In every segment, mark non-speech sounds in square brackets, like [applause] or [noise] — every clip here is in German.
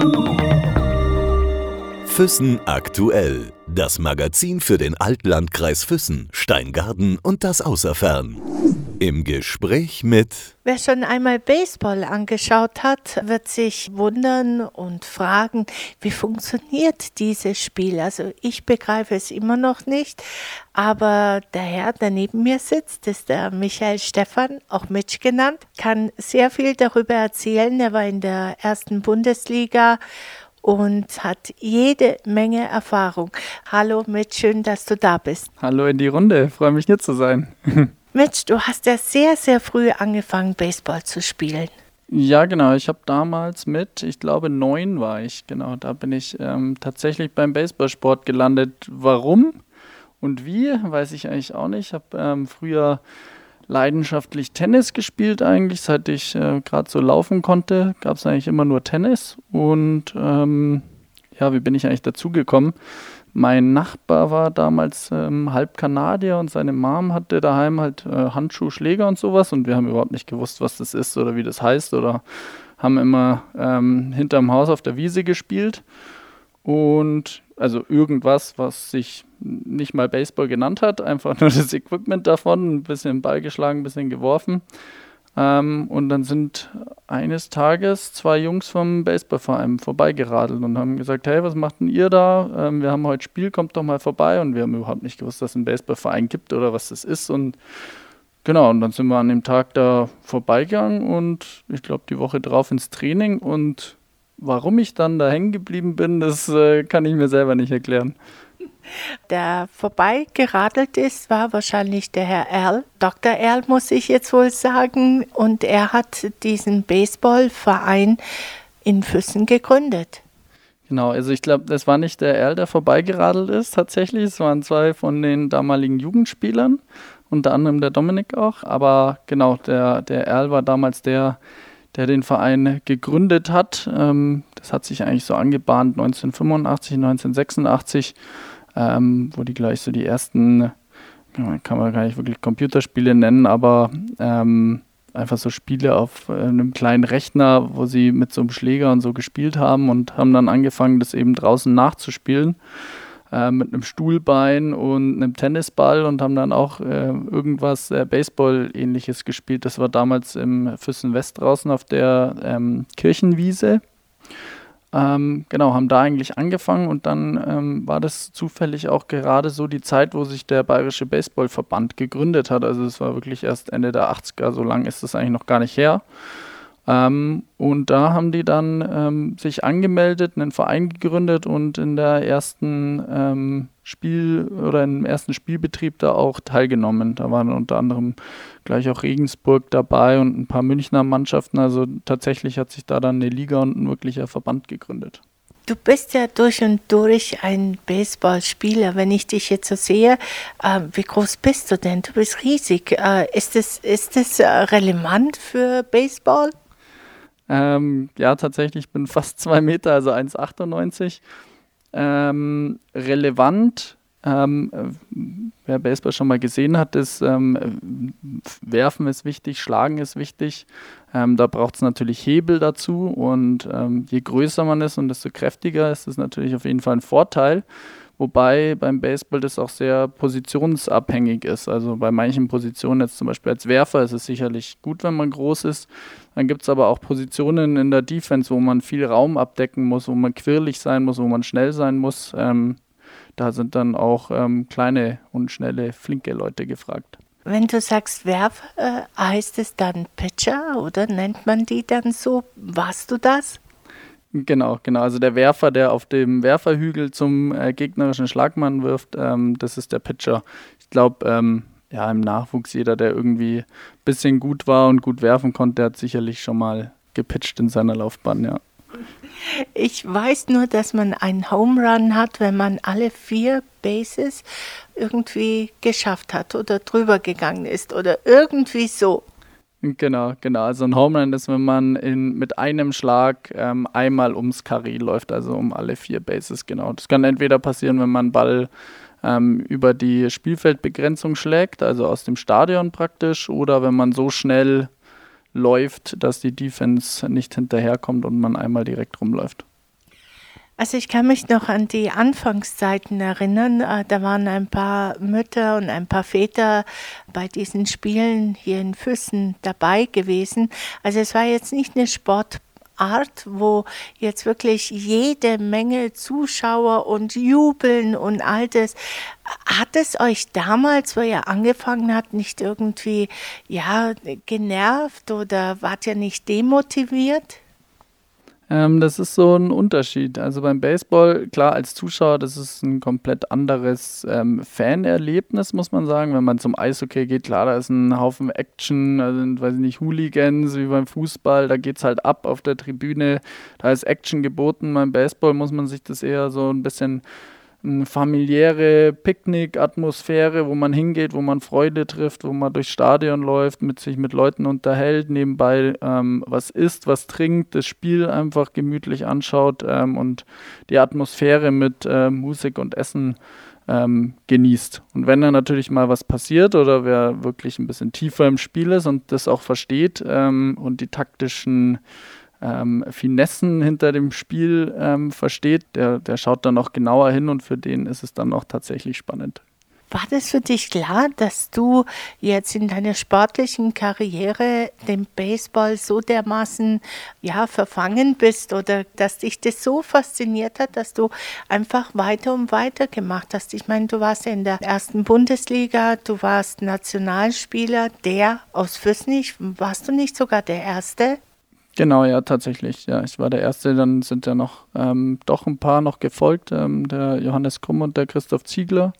Thank you. Füssen aktuell. Das Magazin für den Altlandkreis Füssen, Steingarten und das Außerfern. Im Gespräch mit. Wer schon einmal Baseball angeschaut hat, wird sich wundern und fragen, wie funktioniert dieses Spiel. Also ich begreife es immer noch nicht, aber der Herr, der neben mir sitzt, ist der Michael Stephan, auch Mitch genannt, kann sehr viel darüber erzählen. Er war in der ersten Bundesliga und hat jede Menge Erfahrung. Hallo Mitch, schön, dass du da bist. Hallo in die Runde, freue mich hier zu sein. [laughs] Mitch, du hast ja sehr, sehr früh angefangen, Baseball zu spielen. Ja, genau. Ich habe damals mit, ich glaube, neun war ich. Genau, da bin ich ähm, tatsächlich beim Baseballsport gelandet. Warum und wie, weiß ich eigentlich auch nicht. Ich habe ähm, früher leidenschaftlich Tennis gespielt eigentlich, seit ich äh, gerade so laufen konnte, gab es eigentlich immer nur Tennis. Und ähm, ja, wie bin ich eigentlich dazugekommen? Mein Nachbar war damals ähm, halb Kanadier und seine Mom hatte daheim halt äh, Handschuh, Schläger und sowas und wir haben überhaupt nicht gewusst, was das ist oder wie das heißt oder haben immer ähm, hinterm Haus auf der Wiese gespielt und also irgendwas, was sich nicht mal Baseball genannt hat, [laughs] einfach nur das Equipment davon, ein bisschen Ball geschlagen, ein bisschen geworfen. Ähm, und dann sind eines Tages zwei Jungs vom Baseballverein vorbeigeradelt und haben gesagt, hey, was macht denn ihr da? Ähm, wir haben heute Spiel, kommt doch mal vorbei. Und wir haben überhaupt nicht gewusst, dass es einen Baseballverein gibt oder was das ist. Und genau, und dann sind wir an dem Tag da vorbeigegangen und ich glaube die Woche drauf ins Training. Und warum ich dann da hängen geblieben bin, das äh, kann ich mir selber nicht erklären. Der vorbeigeradelt ist, war wahrscheinlich der Herr Erl. Dr. Erl muss ich jetzt wohl sagen. Und er hat diesen Baseballverein in Füssen gegründet. Genau, also ich glaube, das war nicht der Erl, der vorbeigeradelt ist tatsächlich. Es waren zwei von den damaligen Jugendspielern, unter anderem der Dominik auch. Aber genau, der, der Erl war damals der, der den Verein gegründet hat. Ähm, das hat sich eigentlich so angebahnt 1985, 1986 ähm, wo die gleich so die ersten, kann man gar nicht wirklich Computerspiele nennen, aber ähm, einfach so Spiele auf äh, einem kleinen Rechner, wo sie mit so einem Schläger und so gespielt haben und haben dann angefangen, das eben draußen nachzuspielen äh, mit einem Stuhlbein und einem Tennisball und haben dann auch äh, irgendwas äh, Baseball-ähnliches gespielt. Das war damals im Füssen West draußen auf der ähm, Kirchenwiese. Ähm, genau, haben da eigentlich angefangen und dann ähm, war das zufällig auch gerade so die Zeit, wo sich der Bayerische Baseballverband gegründet hat. Also es war wirklich erst Ende der 80er, so lange ist das eigentlich noch gar nicht her. Ähm, und da haben die dann ähm, sich angemeldet, einen Verein gegründet und in der ersten ähm, Spiel oder im ersten Spielbetrieb da auch teilgenommen. Da waren unter anderem gleich auch Regensburg dabei und ein paar Münchner Mannschaften. Also tatsächlich hat sich da dann eine Liga und ein wirklicher Verband gegründet. Du bist ja durch und durch ein Baseballspieler. Wenn ich dich jetzt so sehe, äh, wie groß bist du denn? Du bist riesig. Äh, ist es ist das, äh, relevant für Baseball? Ähm, ja, tatsächlich, ich bin fast zwei Meter, also 1,98. Ähm, relevant, ähm, wer Baseball schon mal gesehen hat, ist ähm, Werfen ist wichtig, Schlagen ist wichtig. Ähm, da braucht es natürlich Hebel dazu und ähm, je größer man ist und desto kräftiger ist es natürlich auf jeden Fall ein Vorteil. Wobei beim Baseball das auch sehr positionsabhängig ist. Also bei manchen Positionen, jetzt zum Beispiel als Werfer, ist es sicherlich gut, wenn man groß ist. Dann gibt es aber auch Positionen in der Defense, wo man viel Raum abdecken muss, wo man quirlig sein muss, wo man schnell sein muss. Ähm, da sind dann auch ähm, kleine und schnelle, flinke Leute gefragt. Wenn du sagst Werfer, äh, heißt es dann Pitcher oder nennt man die dann so? Warst du das? Genau, genau. Also der Werfer, der auf dem Werferhügel zum äh, gegnerischen Schlagmann wirft, ähm, das ist der Pitcher. Ich glaube, ähm, ja, im Nachwuchs jeder, der irgendwie ein bisschen gut war und gut werfen konnte, der hat sicherlich schon mal gepitcht in seiner Laufbahn, ja. Ich weiß nur, dass man einen Home Run hat, wenn man alle vier Bases irgendwie geschafft hat oder drüber gegangen ist oder irgendwie so. Genau, genau. Also ein Home Run ist, wenn man in, mit einem Schlag ähm, einmal ums Karree läuft, also um alle vier Bases, genau. Das kann entweder passieren, wenn man Ball ähm, über die Spielfeldbegrenzung schlägt, also aus dem Stadion praktisch, oder wenn man so schnell läuft, dass die Defense nicht hinterherkommt und man einmal direkt rumläuft. Also ich kann mich noch an die Anfangszeiten erinnern. Äh, da waren ein paar Mütter und ein paar Väter bei diesen Spielen hier in Füssen dabei gewesen. Also es war jetzt nicht eine Sportart, wo jetzt wirklich jede Menge Zuschauer und jubeln und all das. Hat es euch damals, wo ihr angefangen habt, nicht irgendwie ja genervt oder wart ihr nicht demotiviert? Ähm, das ist so ein Unterschied. Also beim Baseball, klar, als Zuschauer, das ist ein komplett anderes ähm, Fanerlebnis, muss man sagen. Wenn man zum Eishockey geht, klar, da ist ein Haufen Action, also weiß ich nicht, Hooligans wie beim Fußball, da geht es halt ab auf der Tribüne, da ist Action geboten. Beim Baseball muss man sich das eher so ein bisschen familiäre Picknick-Atmosphäre, wo man hingeht, wo man Freude trifft, wo man durchs Stadion läuft, mit sich mit Leuten unterhält, nebenbei ähm, was isst, was trinkt, das Spiel einfach gemütlich anschaut ähm, und die Atmosphäre mit äh, Musik und Essen ähm, genießt. Und wenn dann natürlich mal was passiert oder wer wirklich ein bisschen tiefer im Spiel ist und das auch versteht ähm, und die taktischen ähm, Finessen hinter dem Spiel ähm, versteht, der, der schaut dann noch genauer hin und für den ist es dann auch tatsächlich spannend. War das für dich klar, dass du jetzt in deiner sportlichen Karriere dem Baseball so dermaßen ja, verfangen bist oder dass dich das so fasziniert hat, dass du einfach weiter und weiter gemacht hast? Ich meine, du warst in der ersten Bundesliga, du warst Nationalspieler, der aus Füssnich, warst du nicht sogar der Erste? Genau, ja, tatsächlich. Ja, ich war der Erste, dann sind ja noch ähm, doch ein paar noch gefolgt, ähm, der Johannes Krumm und der Christoph Ziegler.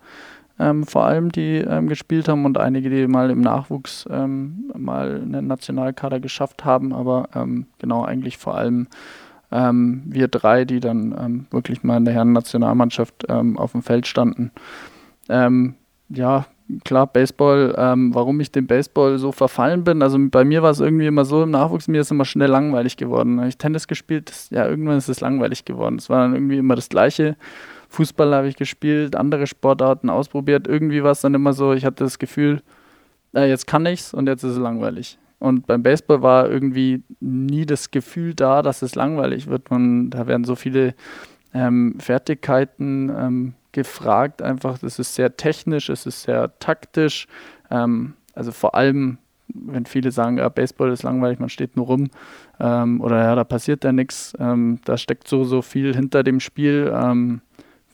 Ähm, vor allem, die ähm, gespielt haben und einige, die mal im Nachwuchs ähm, mal einen Nationalkader geschafft haben, aber ähm, genau eigentlich vor allem wir drei, die dann wirklich mal in der Herren-Nationalmannschaft auf dem Feld standen. ja, klar, Baseball, ähm, warum ich dem Baseball so verfallen bin. Also bei mir war es irgendwie immer so im Nachwuchs, mir ist immer schnell langweilig geworden. Habe ich Tennis gespielt, das, ja, irgendwann ist es langweilig geworden. Es war dann irgendwie immer das Gleiche. Fußball habe ich gespielt, andere Sportarten ausprobiert. Irgendwie war es dann immer so, ich hatte das Gefühl, äh, jetzt kann ich's und jetzt ist es langweilig. Und beim Baseball war irgendwie nie das Gefühl da, dass es langweilig wird. Man, da werden so viele ähm, Fertigkeiten ähm, gefragt. Einfach, das ist sehr technisch, es ist sehr taktisch. Ähm, also vor allem, wenn viele sagen, ja, Baseball ist langweilig, man steht nur rum ähm, oder ja, da passiert ja nichts. Ähm, da steckt so, so viel hinter dem Spiel.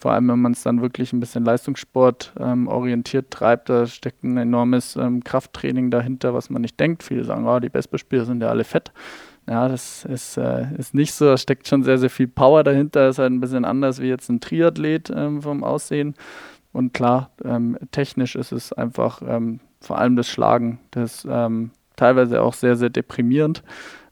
Vor allem, wenn man es dann wirklich ein bisschen Leistungssport ähm, orientiert treibt, da steckt ein enormes ähm, Krafttraining dahinter, was man nicht denkt. Viele sagen, oh, die Baseballspieler sind ja alle fett. Ja, das ist, äh, ist nicht so. Da steckt schon sehr, sehr viel Power dahinter. Ist halt ein bisschen anders wie jetzt ein Triathlet ähm, vom Aussehen. Und klar, ähm, technisch ist es einfach ähm, vor allem das Schlagen. Das ähm, teilweise auch sehr, sehr deprimierend.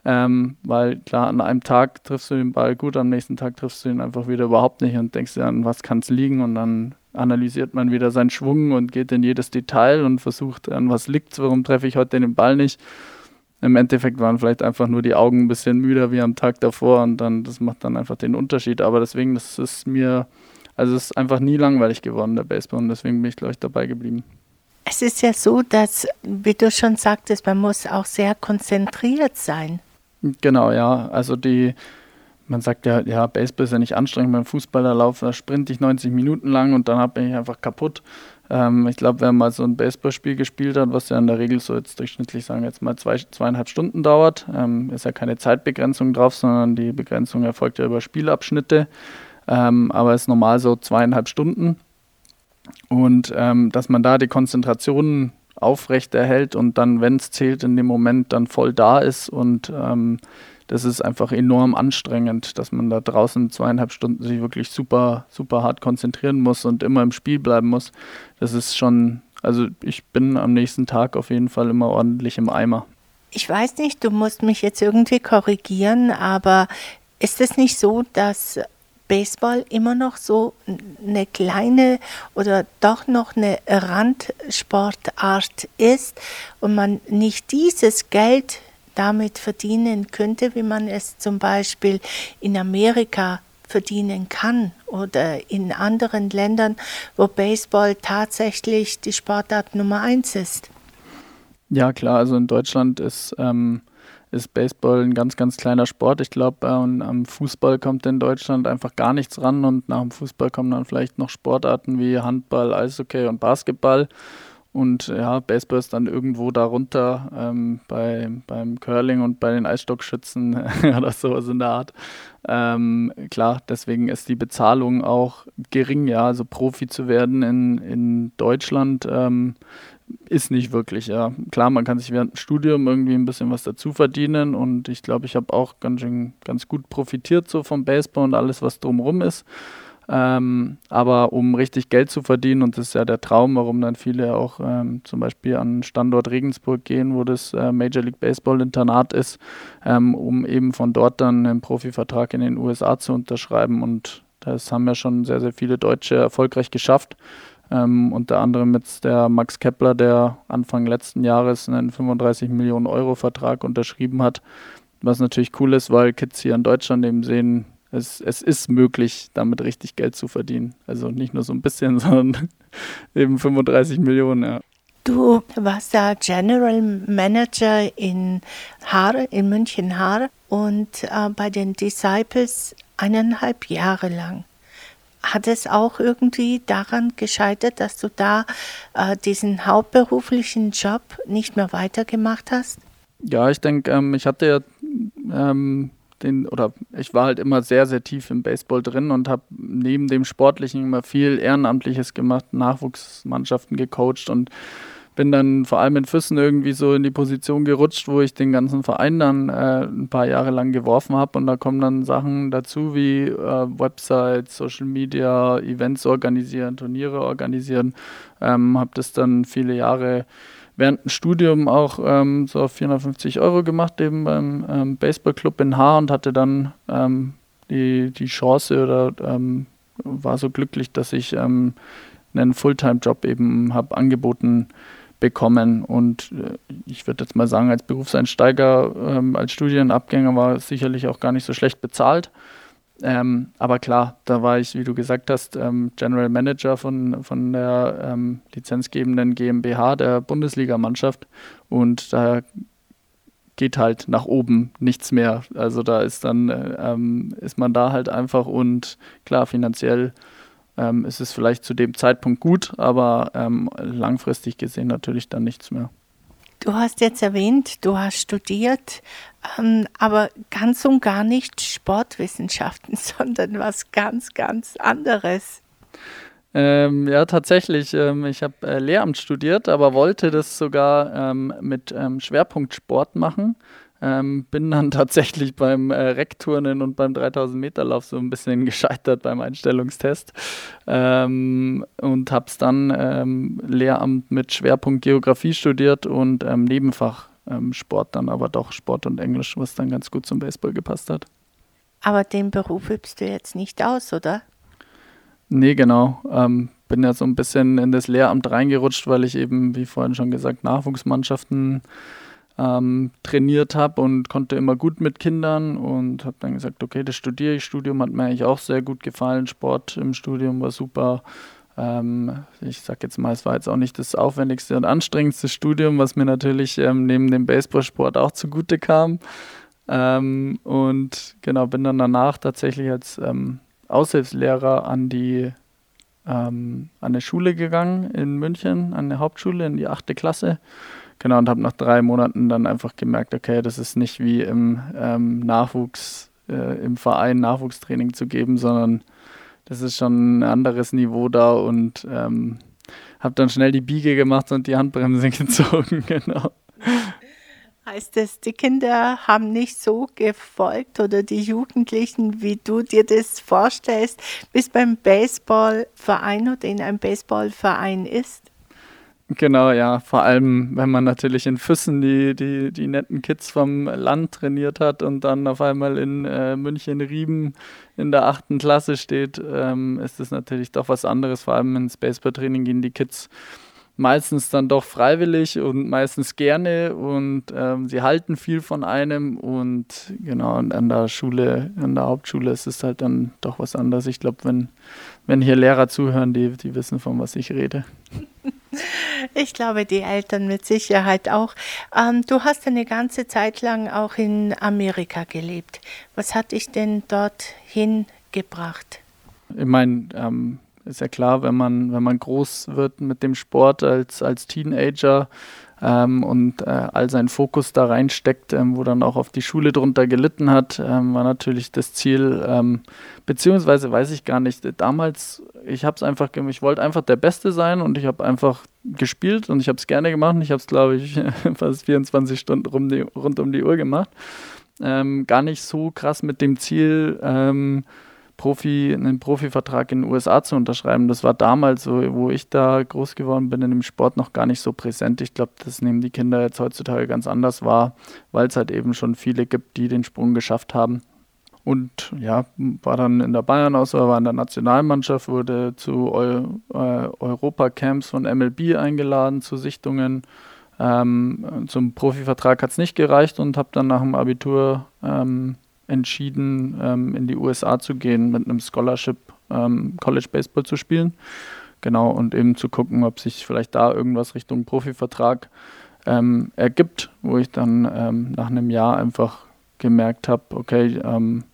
Ähm, weil klar, an einem Tag triffst du den Ball gut, am nächsten Tag triffst du ihn einfach wieder überhaupt nicht und denkst dir, an was kann es liegen und dann analysiert man wieder seinen Schwung und geht in jedes Detail und versucht, an was liegt es, warum treffe ich heute den Ball nicht im Endeffekt waren vielleicht einfach nur die Augen ein bisschen müder wie am Tag davor und dann, das macht dann einfach den Unterschied. Aber deswegen, das ist mir, also es ist einfach nie langweilig geworden, der Baseball und deswegen bin ich, glaube ich, dabei geblieben. Es ist ja so, dass, wie du schon sagtest, man muss auch sehr konzentriert sein. Genau, ja. Also die, man sagt ja, ja, Baseball ist ja nicht anstrengend, beim Fußballerlauf, da sprinte ich 90 Minuten lang und dann bin ich einfach kaputt. Ähm, ich glaube, wer mal so ein Baseballspiel gespielt hat, was ja in der Regel so jetzt durchschnittlich, sagen jetzt mal zwei, zweieinhalb Stunden dauert, ähm, ist ja keine Zeitbegrenzung drauf, sondern die Begrenzung erfolgt ja über Spielabschnitte. Ähm, aber ist normal so zweieinhalb Stunden. Und ähm, dass man da die Konzentration aufrecht erhält und dann, wenn es zählt, in dem Moment dann voll da ist und ähm, das ist einfach enorm anstrengend, dass man da draußen zweieinhalb Stunden sich wirklich super, super hart konzentrieren muss und immer im Spiel bleiben muss. Das ist schon, also ich bin am nächsten Tag auf jeden Fall immer ordentlich im Eimer. Ich weiß nicht, du musst mich jetzt irgendwie korrigieren, aber ist es nicht so, dass Baseball immer noch so eine kleine oder doch noch eine Randsportart ist und man nicht dieses Geld damit verdienen könnte, wie man es zum Beispiel in Amerika verdienen kann oder in anderen Ländern, wo Baseball tatsächlich die Sportart Nummer eins ist. Ja, klar, also in Deutschland ist, ähm, ist Baseball ein ganz, ganz kleiner Sport. Ich glaube, äh, am Fußball kommt in Deutschland einfach gar nichts ran und nach dem Fußball kommen dann vielleicht noch Sportarten wie Handball, Eishockey und Basketball. Und ja, Baseball ist dann irgendwo darunter ähm, bei, beim Curling und bei den Eisstockschützen [laughs] oder sowas in der Art. Ähm, klar, deswegen ist die Bezahlung auch gering, ja. Also Profi zu werden in, in Deutschland ähm, ist nicht wirklich, ja. Klar, man kann sich während dem Studium irgendwie ein bisschen was dazu verdienen und ich glaube, ich habe auch ganz schön, ganz gut profitiert so vom Baseball und alles, was drumherum ist. Ähm, aber um richtig Geld zu verdienen, und das ist ja der Traum, warum dann viele auch ähm, zum Beispiel an Standort Regensburg gehen, wo das äh, Major League Baseball Internat ist, ähm, um eben von dort dann einen Profivertrag in den USA zu unterschreiben. Und das haben ja schon sehr, sehr viele Deutsche erfolgreich geschafft. Ähm, unter anderem jetzt der Max Kepler, der Anfang letzten Jahres einen 35 Millionen Euro Vertrag unterschrieben hat. Was natürlich cool ist, weil Kids hier in Deutschland eben sehen, es, es ist möglich, damit richtig Geld zu verdienen. Also nicht nur so ein bisschen, [laughs] sondern eben 35 Millionen, ja. Du warst ja General Manager in Haar, in München Haar und äh, bei den Disciples eineinhalb Jahre lang. Hat es auch irgendwie daran gescheitert, dass du da äh, diesen hauptberuflichen Job nicht mehr weitergemacht hast? Ja, ich denke, ähm, ich hatte ja ähm, den, oder ich war halt immer sehr, sehr tief im Baseball drin und habe neben dem Sportlichen immer viel Ehrenamtliches gemacht, Nachwuchsmannschaften gecoacht und bin dann vor allem in Füssen irgendwie so in die Position gerutscht, wo ich den ganzen Verein dann äh, ein paar Jahre lang geworfen habe und da kommen dann Sachen dazu wie äh, Websites, Social Media, Events organisieren, Turniere organisieren. Ähm, habe das dann viele Jahre während dem Studium auch ähm, so 450 Euro gemacht, eben beim ähm, Baseballclub in Haar und hatte dann ähm, die, die Chance oder ähm, war so glücklich, dass ich ähm, einen Fulltime-Job eben habe angeboten bekommen. Und äh, ich würde jetzt mal sagen, als Berufseinsteiger, ähm, als Studienabgänger war es sicherlich auch gar nicht so schlecht bezahlt. Ähm, aber klar, da war ich, wie du gesagt hast, ähm, General Manager von, von der ähm, lizenzgebenden GmbH der Bundesligamannschaft und da geht halt nach oben nichts mehr. Also da ist dann, äh, ähm, ist man da halt einfach und klar, finanziell ähm, ist es vielleicht zu dem Zeitpunkt gut, aber ähm, langfristig gesehen natürlich dann nichts mehr. Du hast jetzt erwähnt, du hast studiert, ähm, aber ganz und gar nicht Sportwissenschaften, [laughs] sondern was ganz, ganz anderes. Ähm, ja, tatsächlich. Ähm, ich habe äh, Lehramt studiert, aber wollte das sogar ähm, mit ähm, Schwerpunkt Sport machen. Ähm, bin dann [laughs] tatsächlich beim äh, Reckturnen und beim 3000 Meter Lauf so ein bisschen [laughs] gescheitert beim Einstellungstest ähm, und habe es dann Lehramt mit Schwerpunkt Geografie studiert und Nebenfach Sport dann aber doch Sport und Englisch, was dann ganz gut zum Baseball gepasst hat. Aber den Beruf übst du jetzt nicht aus, oder? Nee, genau. Ähm, bin ja so ein bisschen in das Lehramt reingerutscht, weil ich eben, wie vorhin schon gesagt, Nachwuchsmannschaften ähm, trainiert habe und konnte immer gut mit Kindern und habe dann gesagt, okay, das studiere ich. Studium hat mir eigentlich auch sehr gut gefallen. Sport im Studium war super. Ähm, ich sag jetzt mal, es war jetzt auch nicht das aufwendigste und anstrengendste Studium, was mir natürlich ähm, neben dem Baseballsport auch zugute kam. Ähm, und genau, bin dann danach tatsächlich als ähm, Aushilfslehrer an die ähm, an eine Schule gegangen in München, an eine Hauptschule in die achte Klasse Genau, und habe nach drei Monaten dann einfach gemerkt, okay, das ist nicht wie im ähm, Nachwuchs, äh, im Verein Nachwuchstraining zu geben, sondern das ist schon ein anderes Niveau da und ähm, habe dann schnell die Biege gemacht und die Handbremse [laughs] gezogen, genau. Heißt es, die Kinder haben nicht so gefolgt oder die Jugendlichen, wie du dir das vorstellst, bis beim Baseballverein oder in einem Baseballverein ist? Genau, ja. Vor allem, wenn man natürlich in Füssen die, die, die netten Kids vom Land trainiert hat und dann auf einmal in äh, München Rieben in der achten Klasse steht, ähm, ist das natürlich doch was anderes. Vor allem ins Baseball-Training gehen die Kids meistens dann doch freiwillig und meistens gerne und ähm, sie halten viel von einem und genau und an der Schule, an der Hauptschule ist es halt dann doch was anderes. Ich glaube, wenn, wenn hier Lehrer zuhören, die, die wissen, von was ich rede. [laughs] Ich glaube, die Eltern mit Sicherheit auch. Ähm, du hast eine ganze Zeit lang auch in Amerika gelebt. Was hat dich denn dorthin gebracht? Ich meine, ähm, ist ja klar, wenn man, wenn man groß wird mit dem Sport als, als Teenager, ähm, und äh, all seinen Fokus da reinsteckt, ähm, wo dann auch auf die Schule drunter gelitten hat, ähm, war natürlich das Ziel, ähm, beziehungsweise weiß ich gar nicht, damals, ich habe es einfach, ich wollte einfach der Beste sein und ich habe einfach gespielt und ich habe es gerne gemacht und ich habe es, glaube ich, [laughs] fast 24 Stunden rum die, rund um die Uhr gemacht. Ähm, gar nicht so krass mit dem Ziel, ähm, Profi, einen Profivertrag in den USA zu unterschreiben. Das war damals, wo ich da groß geworden bin, in dem Sport noch gar nicht so präsent. Ich glaube, das nehmen die Kinder jetzt heutzutage ganz anders wahr, weil es halt eben schon viele gibt, die den Sprung geschafft haben. Und ja, war dann in der Bayern-Auswahl, war in der Nationalmannschaft, wurde zu Eu äh, Europa-Camps von MLB eingeladen, zu Sichtungen. Ähm, zum Profivertrag hat es nicht gereicht und habe dann nach dem Abitur ähm, entschieden, ähm, in die USA zu gehen, mit einem Scholarship ähm, College Baseball zu spielen. Genau, und eben zu gucken, ob sich vielleicht da irgendwas Richtung Profivertrag ähm, ergibt, wo ich dann ähm, nach einem Jahr einfach gemerkt habe, okay, ähm,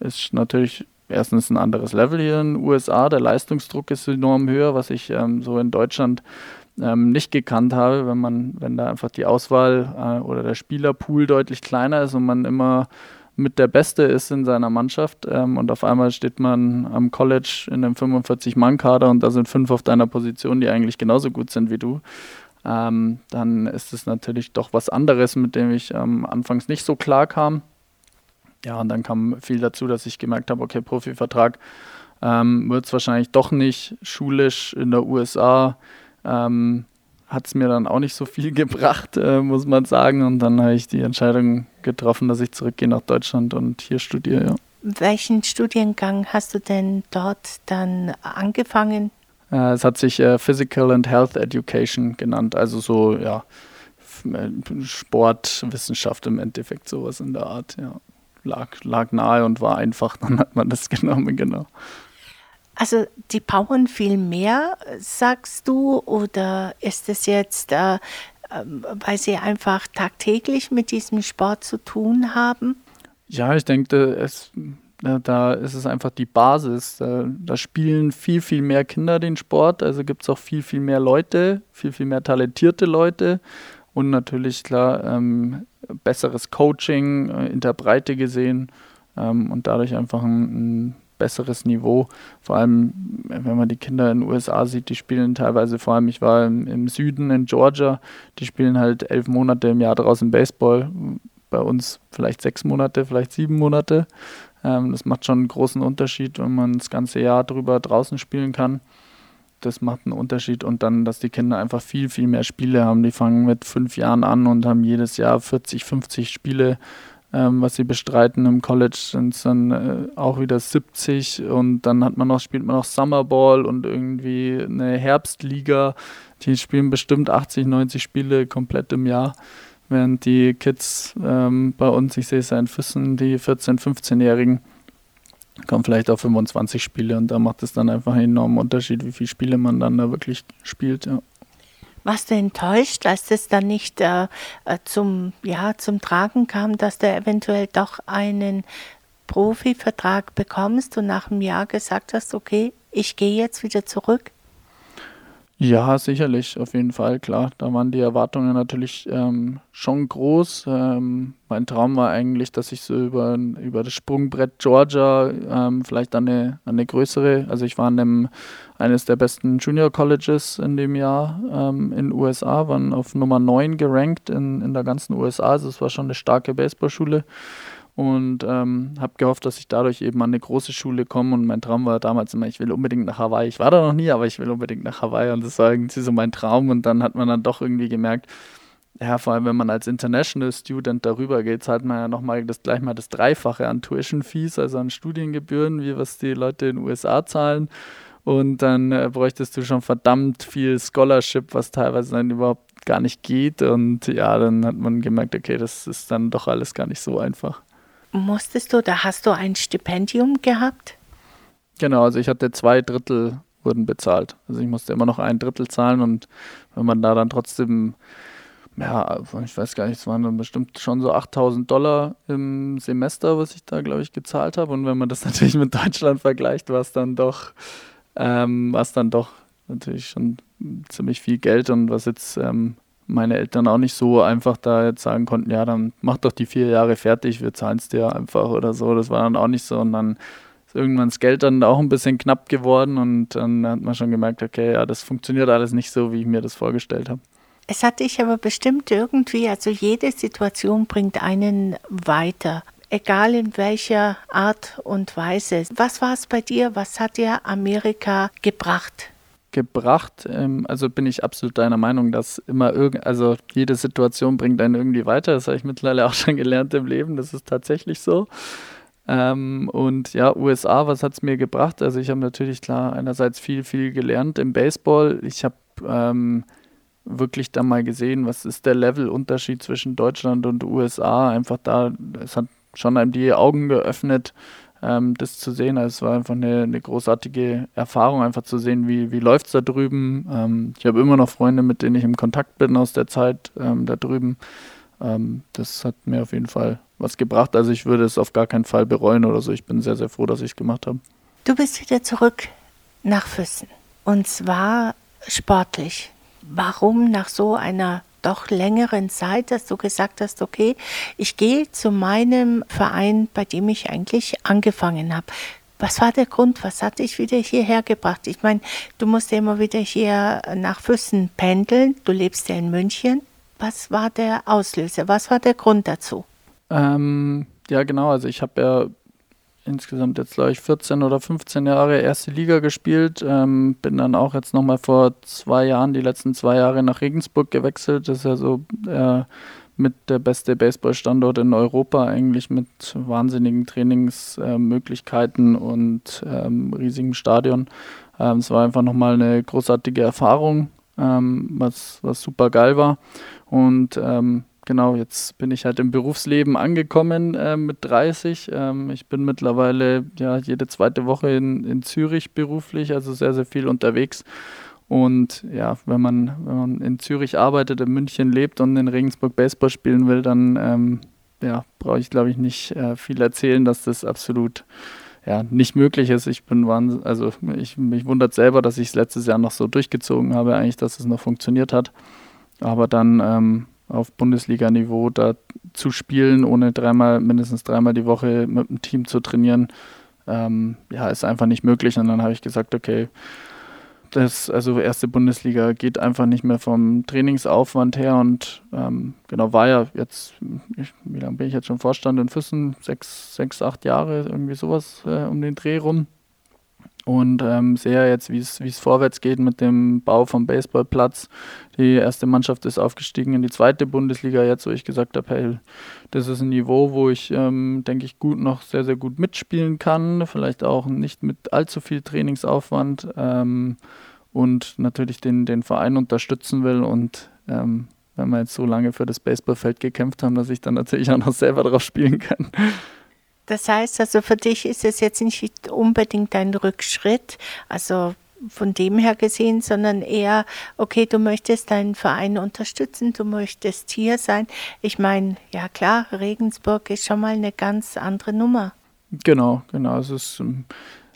ist natürlich erstens ein anderes Level hier in den USA, der Leistungsdruck ist enorm höher, was ich ähm, so in Deutschland nicht gekannt habe, wenn man, wenn da einfach die Auswahl äh, oder der Spielerpool deutlich kleiner ist und man immer mit der Beste ist in seiner Mannschaft ähm, und auf einmal steht man am College in einem 45-Mann-Kader und da sind fünf auf deiner Position, die eigentlich genauso gut sind wie du, ähm, dann ist es natürlich doch was anderes, mit dem ich ähm, anfangs nicht so klar kam. Ja, und dann kam viel dazu, dass ich gemerkt habe, okay, Profivertrag ähm, wird es wahrscheinlich doch nicht schulisch in der USA. Ähm, hat es mir dann auch nicht so viel [laughs] gebracht, äh, muss man sagen. Und dann habe ich die Entscheidung getroffen, dass ich zurückgehe nach Deutschland und hier studiere. Ja. Welchen Studiengang hast du denn dort dann angefangen? Äh, es hat sich äh, Physical and Health Education genannt, also so ja äh, Sportwissenschaft im Endeffekt sowas in der Art. Ja. Lag, lag nahe und war einfach, [laughs] dann hat man das genommen, genau. Also die powern viel mehr, sagst du, oder ist es jetzt, äh, ähm, weil sie einfach tagtäglich mit diesem Sport zu tun haben? Ja, ich denke, es, da ist es einfach die Basis. Da, da spielen viel, viel mehr Kinder den Sport, also gibt es auch viel, viel mehr Leute, viel, viel mehr talentierte Leute und natürlich klar ähm, besseres Coaching äh, in der Breite gesehen ähm, und dadurch einfach ein, ein besseres Niveau. Vor allem, wenn man die Kinder in den USA sieht, die spielen teilweise, vor allem ich war im, im Süden in Georgia, die spielen halt elf Monate im Jahr draußen Baseball. Bei uns vielleicht sechs Monate, vielleicht sieben Monate. Ähm, das macht schon einen großen Unterschied, wenn man das ganze Jahr drüber draußen spielen kann. Das macht einen Unterschied und dann, dass die Kinder einfach viel, viel mehr Spiele haben. Die fangen mit fünf Jahren an und haben jedes Jahr 40, 50 Spiele ähm, was sie bestreiten. Im College sind es dann äh, auch wieder 70 und dann hat man noch, spielt man noch Summerball und irgendwie eine Herbstliga. Die spielen bestimmt 80, 90 Spiele komplett im Jahr. Während die Kids ähm, bei uns, ich sehe es ja in Füssen, die 14-, 15-Jährigen, kommen vielleicht auf 25 Spiele und da macht es dann einfach einen enormen Unterschied, wie viele Spiele man dann da wirklich spielt. Ja. Warst du enttäuscht, als das dann nicht äh, äh, zum, ja, zum Tragen kam, dass du eventuell doch einen Profivertrag bekommst und nach einem Jahr gesagt hast, okay, ich gehe jetzt wieder zurück? Ja, sicherlich, auf jeden Fall, klar. Da waren die Erwartungen natürlich ähm, schon groß. Ähm, mein Traum war eigentlich, dass ich so über, über das Sprungbrett Georgia ähm, vielleicht eine, eine größere, also ich war in einem, eines der besten Junior Colleges in dem Jahr ähm, in den USA, waren auf Nummer 9 gerankt in, in der ganzen USA, also es war schon eine starke Baseballschule und ähm, habe gehofft, dass ich dadurch eben an eine große Schule komme. Und mein Traum war damals immer, ich will unbedingt nach Hawaii. Ich war da noch nie, aber ich will unbedingt nach Hawaii und das war irgendwie so mein Traum. Und dann hat man dann doch irgendwie gemerkt, ja, vor allem wenn man als International Student darüber geht, zahlt man ja nochmal das gleich mal das Dreifache an Tuition Fees, also an Studiengebühren, wie was die Leute in den USA zahlen. Und dann äh, bräuchtest du schon verdammt viel Scholarship, was teilweise dann überhaupt gar nicht geht. Und ja, dann hat man gemerkt, okay, das ist dann doch alles gar nicht so einfach. Musstest du, da hast du ein Stipendium gehabt? Genau, also ich hatte zwei Drittel wurden bezahlt. Also ich musste immer noch ein Drittel zahlen und wenn man da dann trotzdem, ja, ich weiß gar nicht, es waren dann bestimmt schon so 8000 Dollar im Semester, was ich da, glaube ich, gezahlt habe. Und wenn man das [laughs] natürlich mit Deutschland vergleicht, war es dann doch, ähm, war es dann doch natürlich schon ziemlich viel Geld und was jetzt ähm, meine Eltern auch nicht so einfach da jetzt sagen konnten, ja, dann mach doch die vier Jahre fertig, wir zahlen es dir einfach oder so. Das war dann auch nicht so. Und dann ist irgendwann das Geld dann auch ein bisschen knapp geworden und dann hat man schon gemerkt, okay, ja, das funktioniert alles nicht so, wie ich mir das vorgestellt habe. Es hat dich aber bestimmt irgendwie, also jede Situation bringt einen weiter, egal in welcher Art und Weise. Was war es bei dir? Was hat dir Amerika gebracht? Gebracht. Ähm, also bin ich absolut deiner Meinung, dass immer irgend, also jede Situation bringt einen irgendwie weiter. Das habe ich mittlerweile auch schon gelernt im Leben. Das ist tatsächlich so. Ähm, und ja, USA, was hat es mir gebracht? Also ich habe natürlich klar einerseits viel, viel gelernt im Baseball. Ich habe ähm, wirklich da mal gesehen, was ist der Levelunterschied zwischen Deutschland und USA. Einfach da, es hat schon einem die Augen geöffnet, ähm, das zu sehen. Also es war einfach eine, eine großartige Erfahrung, einfach zu sehen, wie, wie läuft es da drüben. Ähm, ich habe immer noch Freunde, mit denen ich im Kontakt bin aus der Zeit ähm, da drüben. Ähm, das hat mir auf jeden Fall was gebracht. Also ich würde es auf gar keinen Fall bereuen oder so. Ich bin sehr, sehr froh, dass ich es gemacht habe. Du bist wieder zurück nach Füssen. Und zwar sportlich. Warum nach so einer doch längeren Zeit, dass du gesagt hast, okay, ich gehe zu meinem Verein, bei dem ich eigentlich angefangen habe. Was war der Grund? Was hat dich wieder hierher gebracht? Ich meine, du musst ja immer wieder hier nach Füssen pendeln. Du lebst ja in München. Was war der Auslöser? Was war der Grund dazu? Ähm, ja, genau. Also ich habe ja insgesamt jetzt, glaube ich, 14 oder 15 Jahre erste Liga gespielt. Ähm, bin dann auch jetzt nochmal vor zwei Jahren, die letzten zwei Jahre nach Regensburg gewechselt. Das ist ja so äh, mit der beste Baseballstandort in Europa, eigentlich mit wahnsinnigen Trainingsmöglichkeiten äh, und ähm, riesigem Stadion. Ähm, es war einfach nochmal eine großartige Erfahrung, ähm, was, was super geil war. Und ähm, genau, jetzt bin ich halt im Berufsleben angekommen äh, mit 30. Ähm, ich bin mittlerweile ja jede zweite Woche in, in Zürich beruflich, also sehr, sehr viel unterwegs. Und ja, wenn man, wenn man in Zürich arbeitet, in München lebt und in Regensburg Baseball spielen will, dann ähm, ja, brauche ich, glaube ich, nicht äh, viel erzählen, dass das absolut ja, nicht möglich ist. Ich bin wahnsinnig, also ich, mich wundert selber, dass ich es letztes Jahr noch so durchgezogen habe, eigentlich, dass es noch funktioniert hat. Aber dann ähm, auf Bundesliga-Niveau da zu spielen, ohne dreimal, mindestens dreimal die Woche mit dem Team zu trainieren, ähm, ja, ist einfach nicht möglich. Und dann habe ich gesagt, okay, das, also erste Bundesliga geht einfach nicht mehr vom Trainingsaufwand her und ähm, genau war ja jetzt, ich, wie lange bin ich jetzt schon Vorstand in Füssen? Sechs, sechs acht Jahre, irgendwie sowas äh, um den Dreh rum und ähm, sehe jetzt, wie es vorwärts geht mit dem Bau vom Baseballplatz. Die erste Mannschaft ist aufgestiegen in die zweite Bundesliga jetzt, wo ich gesagt habe, hey, das ist ein Niveau, wo ich, ähm, denke ich, gut noch sehr, sehr gut mitspielen kann. Vielleicht auch nicht mit allzu viel Trainingsaufwand ähm, und natürlich den, den Verein unterstützen will und ähm, wenn wir jetzt so lange für das Baseballfeld gekämpft haben, dass ich dann natürlich auch noch selber drauf spielen kann. Das heißt also, für dich ist es jetzt nicht unbedingt ein Rückschritt, also von dem her gesehen, sondern eher, okay, du möchtest deinen Verein unterstützen, du möchtest hier sein. Ich meine, ja klar, Regensburg ist schon mal eine ganz andere Nummer. Genau, genau. Es ist ähm,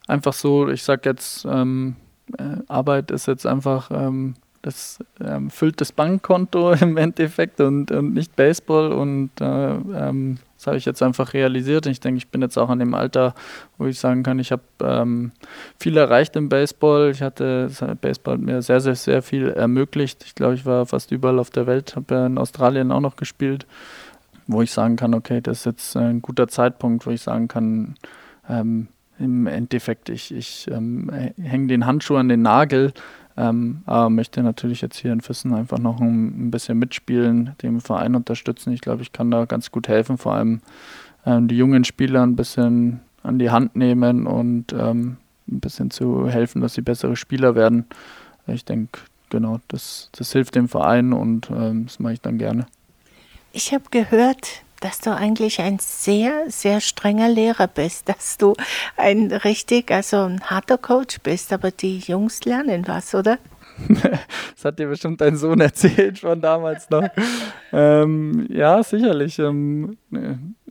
einfach so, ich sage jetzt, ähm, äh, Arbeit ist jetzt einfach, ähm, das ähm, füllt das Bankkonto [laughs] im Endeffekt und, und nicht Baseball und äh, ähm, das habe ich jetzt einfach realisiert. Und ich denke, ich bin jetzt auch an dem Alter, wo ich sagen kann, ich habe ähm, viel erreicht im Baseball. Ich hatte, Baseball hat mir sehr, sehr, sehr viel ermöglicht. Ich glaube, ich war fast überall auf der Welt, habe ja in Australien auch noch gespielt, wo ich sagen kann, okay, das ist jetzt ein guter Zeitpunkt, wo ich sagen kann, ähm, im Endeffekt, ich, ich ähm, hänge den Handschuh an den Nagel ähm, aber möchte natürlich jetzt hier in Füssen einfach noch ein, ein, bisschen mitspielen, den Verein unterstützen. Ich glaube, ich kann da ganz gut helfen, vor allem ähm, die jungen Spieler ein bisschen an die Hand nehmen und ähm, ein bisschen zu helfen, dass sie bessere Spieler werden. Ich denke, genau, das, das hilft dem Verein und ähm, das mache ich dann gerne. Ich habe gehört, dass du eigentlich ein sehr, sehr strenger Lehrer bist, dass du ein richtig, also ein harter Coach bist, aber die Jungs lernen was, oder? [laughs] das hat dir bestimmt dein Sohn [laughs] erzählt von damals noch. ähm, ja, sicherlich. Ähm,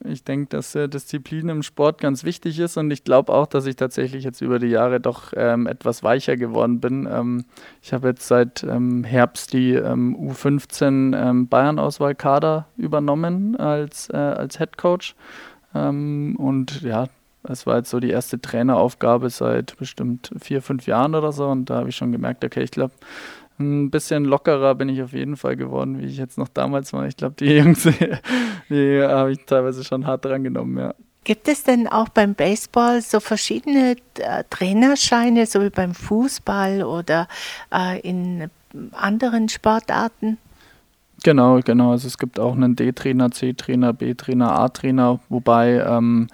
ich denke, dass äh, Disziplin im Sport ganz wichtig ist und ich glaube auch, dass ich tatsächlich jetzt über die Jahre doch ähm, etwas weicher geworden bin. Ähm, ich habe jetzt seit ähm, Herbst die ähm, U15 Bayern-Auswahlkader übernommen als, äh, als Head Coach. und ja, das war jetzt so die erste Traineraufgabe seit bestimmt vier, fünf Jahren oder so. Und da habe ich schon gemerkt, okay, ich glaube, ein bisschen lockerer bin ich auf jeden Fall geworden, wie ich jetzt noch damals war. Ich glaube, die [laughs] Jungs, die habe ich teilweise schon hart dran genommen, ja. Gibt es denn auch beim Baseball so verschiedene äh, Trainerscheine, so wie beim Fußball oder äh, in anderen Sportarten? Genau, genau. Also es gibt auch einen D-Trainer, C-Trainer, B-Trainer, A-Trainer, wobei ähm,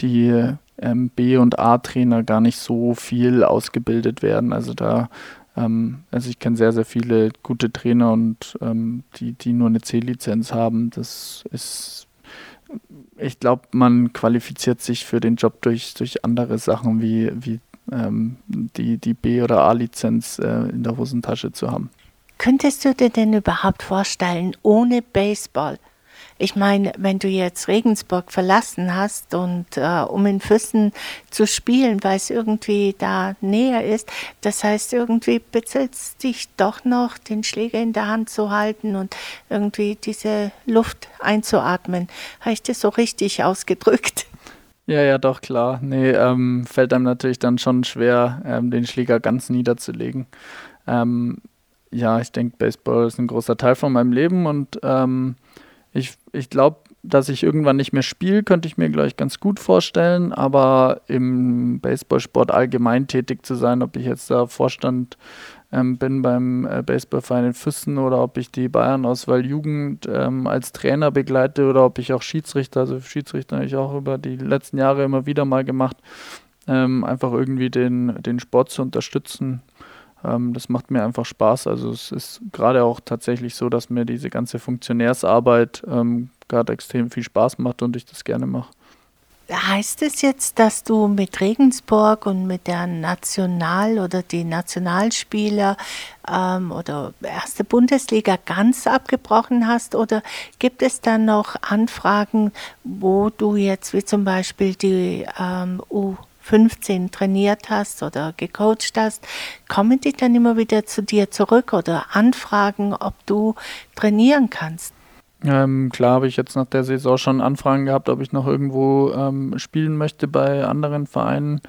die ähm, B- und A-Trainer gar nicht so viel ausgebildet werden. Also da, ähm, also ich kenne sehr, sehr viele gute Trainer und ähm, die, die nur eine C-Lizenz haben. Das ist, ich glaube, man qualifiziert sich für den Job durch, durch andere Sachen wie, wie ähm, die, die B- oder A-Lizenz äh, in der Hosentasche zu haben. Könntest du dir denn überhaupt vorstellen, ohne Baseball ich meine, wenn du jetzt Regensburg verlassen hast und äh, um in Füssen zu spielen, weil es irgendwie da näher ist, das heißt, irgendwie bezählst dich doch noch, den Schläger in der Hand zu halten und irgendwie diese Luft einzuatmen. Habe ich das so richtig ausgedrückt? Ja, ja, doch, klar. Nee, ähm, fällt einem natürlich dann schon schwer, ähm, den Schläger ganz niederzulegen. Ähm, ja, ich denke, Baseball ist ein großer Teil von meinem Leben und ähm, ich, ich glaube, dass ich irgendwann nicht mehr spiele, könnte ich mir gleich ganz gut vorstellen, aber im Baseballsport allgemein tätig zu sein, ob ich jetzt da Vorstand ähm, bin beim äh, Baseballverein in Füssen oder ob ich die Bayern-Auswahl Jugend ähm, als Trainer begleite oder ob ich auch Schiedsrichter, also Schiedsrichter habe ich auch über die letzten Jahre immer wieder mal gemacht, ähm, einfach irgendwie den, den Sport zu unterstützen das macht mir einfach Spaß. Also es ist gerade auch tatsächlich so, dass mir diese ganze Funktionärsarbeit ähm, gerade extrem viel Spaß macht und ich das gerne mache. Heißt es jetzt, dass du mit Regensburg und mit der National- oder die Nationalspieler ähm, oder erste Bundesliga ganz abgebrochen hast? Oder gibt es dann noch Anfragen, wo du jetzt wie zum Beispiel die ähm, U 15 trainiert hast oder gecoacht hast, kommen die dann immer wieder zu dir zurück oder anfragen, ob du trainieren kannst? Ähm, klar habe ich jetzt nach der Saison schon Anfragen gehabt, ob ich noch irgendwo ähm, spielen möchte bei anderen Vereinen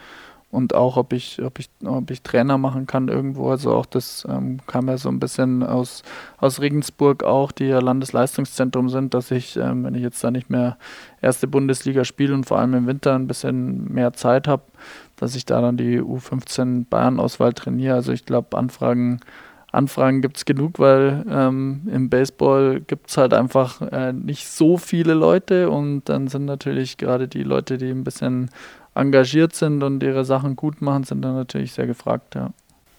und auch, ob ich, ob ich, ob ich Trainer machen kann irgendwo. Also auch das ähm, kam ja so ein bisschen aus, aus Regensburg auch, die ja Landesleistungszentrum sind, dass ich, ähm, wenn ich jetzt da nicht mehr erste Bundesliga spiele und vor allem im Winter ein bisschen mehr Zeit habe, dass ich da dann die U15 Bayern-Auswahl trainiere. Also ich glaube, Anfragen Anfragen gibt es genug, weil ähm, im Baseball gibt es halt einfach äh, nicht so viele Leute und dann sind natürlich gerade die Leute, die ein bisschen engagiert sind und ihre Sachen gut machen, sind dann natürlich sehr gefragt, ja.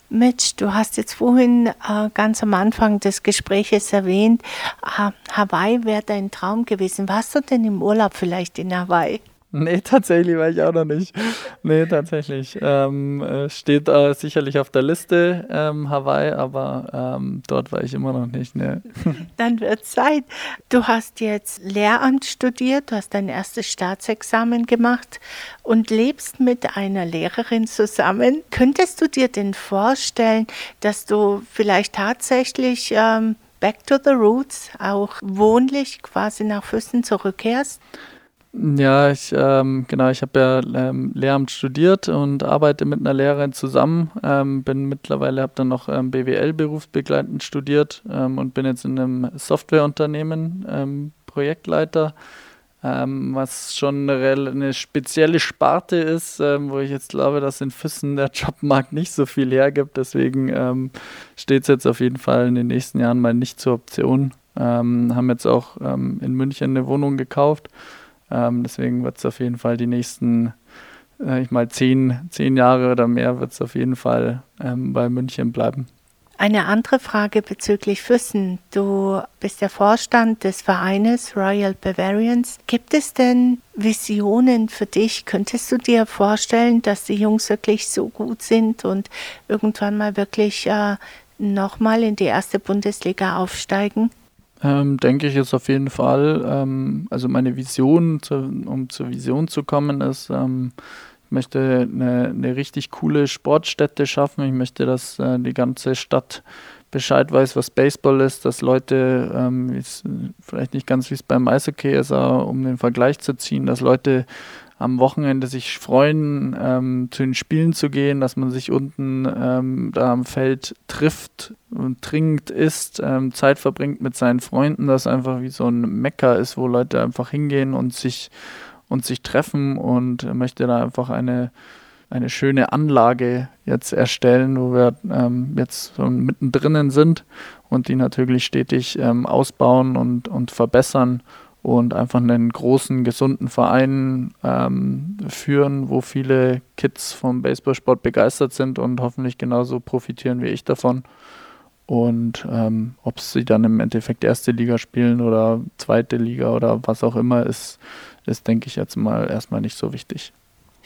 Mitch, du hast jetzt vorhin äh, ganz am Anfang des Gespräches erwähnt, äh, Hawaii wäre dein Traum gewesen. Warst du denn im Urlaub vielleicht in Hawaii? Nee, tatsächlich war ich auch noch nicht. Nee, tatsächlich. Ähm, äh, steht äh, sicherlich auf der Liste ähm, Hawaii, aber ähm, dort war ich immer noch nicht. Nee. [laughs] Dann wird Zeit. Du hast jetzt Lehramt studiert, du hast dein erstes Staatsexamen gemacht und lebst mit einer Lehrerin zusammen. Könntest du dir denn vorstellen, dass du vielleicht tatsächlich ähm, back to the roots, auch wohnlich quasi nach Füssen zurückkehrst? Ja, ich, ähm, genau, ich habe ja ähm, Lehramt studiert und arbeite mit einer Lehrerin zusammen. Ähm, bin mittlerweile, habe dann noch ähm, BWL berufsbegleitend studiert ähm, und bin jetzt in einem Softwareunternehmen ähm, Projektleiter, was schon eine, eine, spezielle Sparte ist, wo ich jetzt glaube, dass in Füssen der Jobmarkt nicht so viel hergibt. Deswegen steht es jetzt auf jeden Fall in den nächsten Jahren mal nicht zur Option. haben jetzt auch in München eine Wohnung gekauft ähm, deswegen wird es auf jeden Fall die nächsten, äh, ich mal, zehn, zehn Jahre oder mehr wird es auf jeden Fall ähm, bei München bleiben. Eine andere Frage bezüglich Füssen. Du bist der Vorstand des Vereines Royal Bavarians. Gibt es denn Visionen für dich? Könntest du dir vorstellen, dass die Jungs wirklich so gut sind und irgendwann mal wirklich äh, nochmal in die erste Bundesliga aufsteigen? Ähm, denke ich jetzt auf jeden Fall. Ähm, also meine Vision, zu, um zur Vision zu kommen, ist, ähm, ich möchte eine, eine richtig coole Sportstätte schaffen. Ich möchte, dass äh, die ganze Stadt Bescheid weiß, was Baseball ist, dass Leute, ähm, vielleicht nicht ganz wie es beim Eishockey ist, aber um den Vergleich zu ziehen, dass Leute am Wochenende sich freuen, ähm, zu den Spielen zu gehen, dass man sich unten ähm, da am Feld trifft und trinkt, isst, ähm, Zeit verbringt mit seinen Freunden, dass einfach wie so ein Mecker ist, wo Leute einfach hingehen und sich und sich treffen und möchte da einfach eine, eine schöne Anlage jetzt erstellen, wo wir ähm, jetzt so mittendrin sind und die natürlich stetig ähm, ausbauen und, und verbessern und einfach einen großen, gesunden Verein ähm, führen, wo viele Kids vom Baseballsport begeistert sind und hoffentlich genauso profitieren wie ich davon. Und ähm, ob sie dann im Endeffekt erste Liga spielen oder zweite Liga oder was auch immer, ist, ist, denke ich, jetzt mal erstmal nicht so wichtig.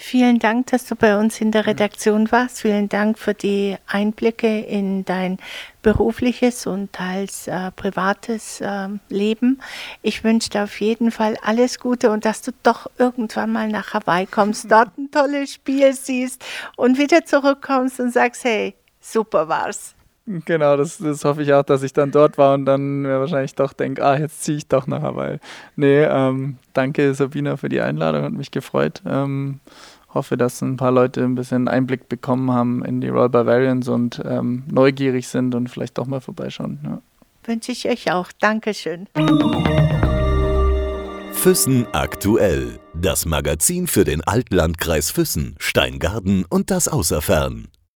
Vielen Dank, dass du bei uns in der Redaktion warst. Vielen Dank für die Einblicke in dein berufliches und teils äh, privates äh, Leben. Ich wünsche dir auf jeden Fall alles Gute und dass du doch irgendwann mal nach Hawaii kommst, [laughs] dort ein tolles Spiel siehst und wieder zurückkommst und sagst, hey, super war's. Genau, das, das hoffe ich auch, dass ich dann dort war und dann wahrscheinlich doch denke, ah, jetzt ziehe ich doch nach Hawaii. Nee, ähm, danke Sabina für die Einladung, hat mich gefreut. Ähm, hoffe, dass ein paar Leute ein bisschen Einblick bekommen haben in die Royal Bavarians und ähm, neugierig sind und vielleicht doch mal vorbeischauen. Ja. Wünsche ich euch auch. Dankeschön. Füssen aktuell. Das Magazin für den Altlandkreis Füssen, Steingarten und das Außerfern.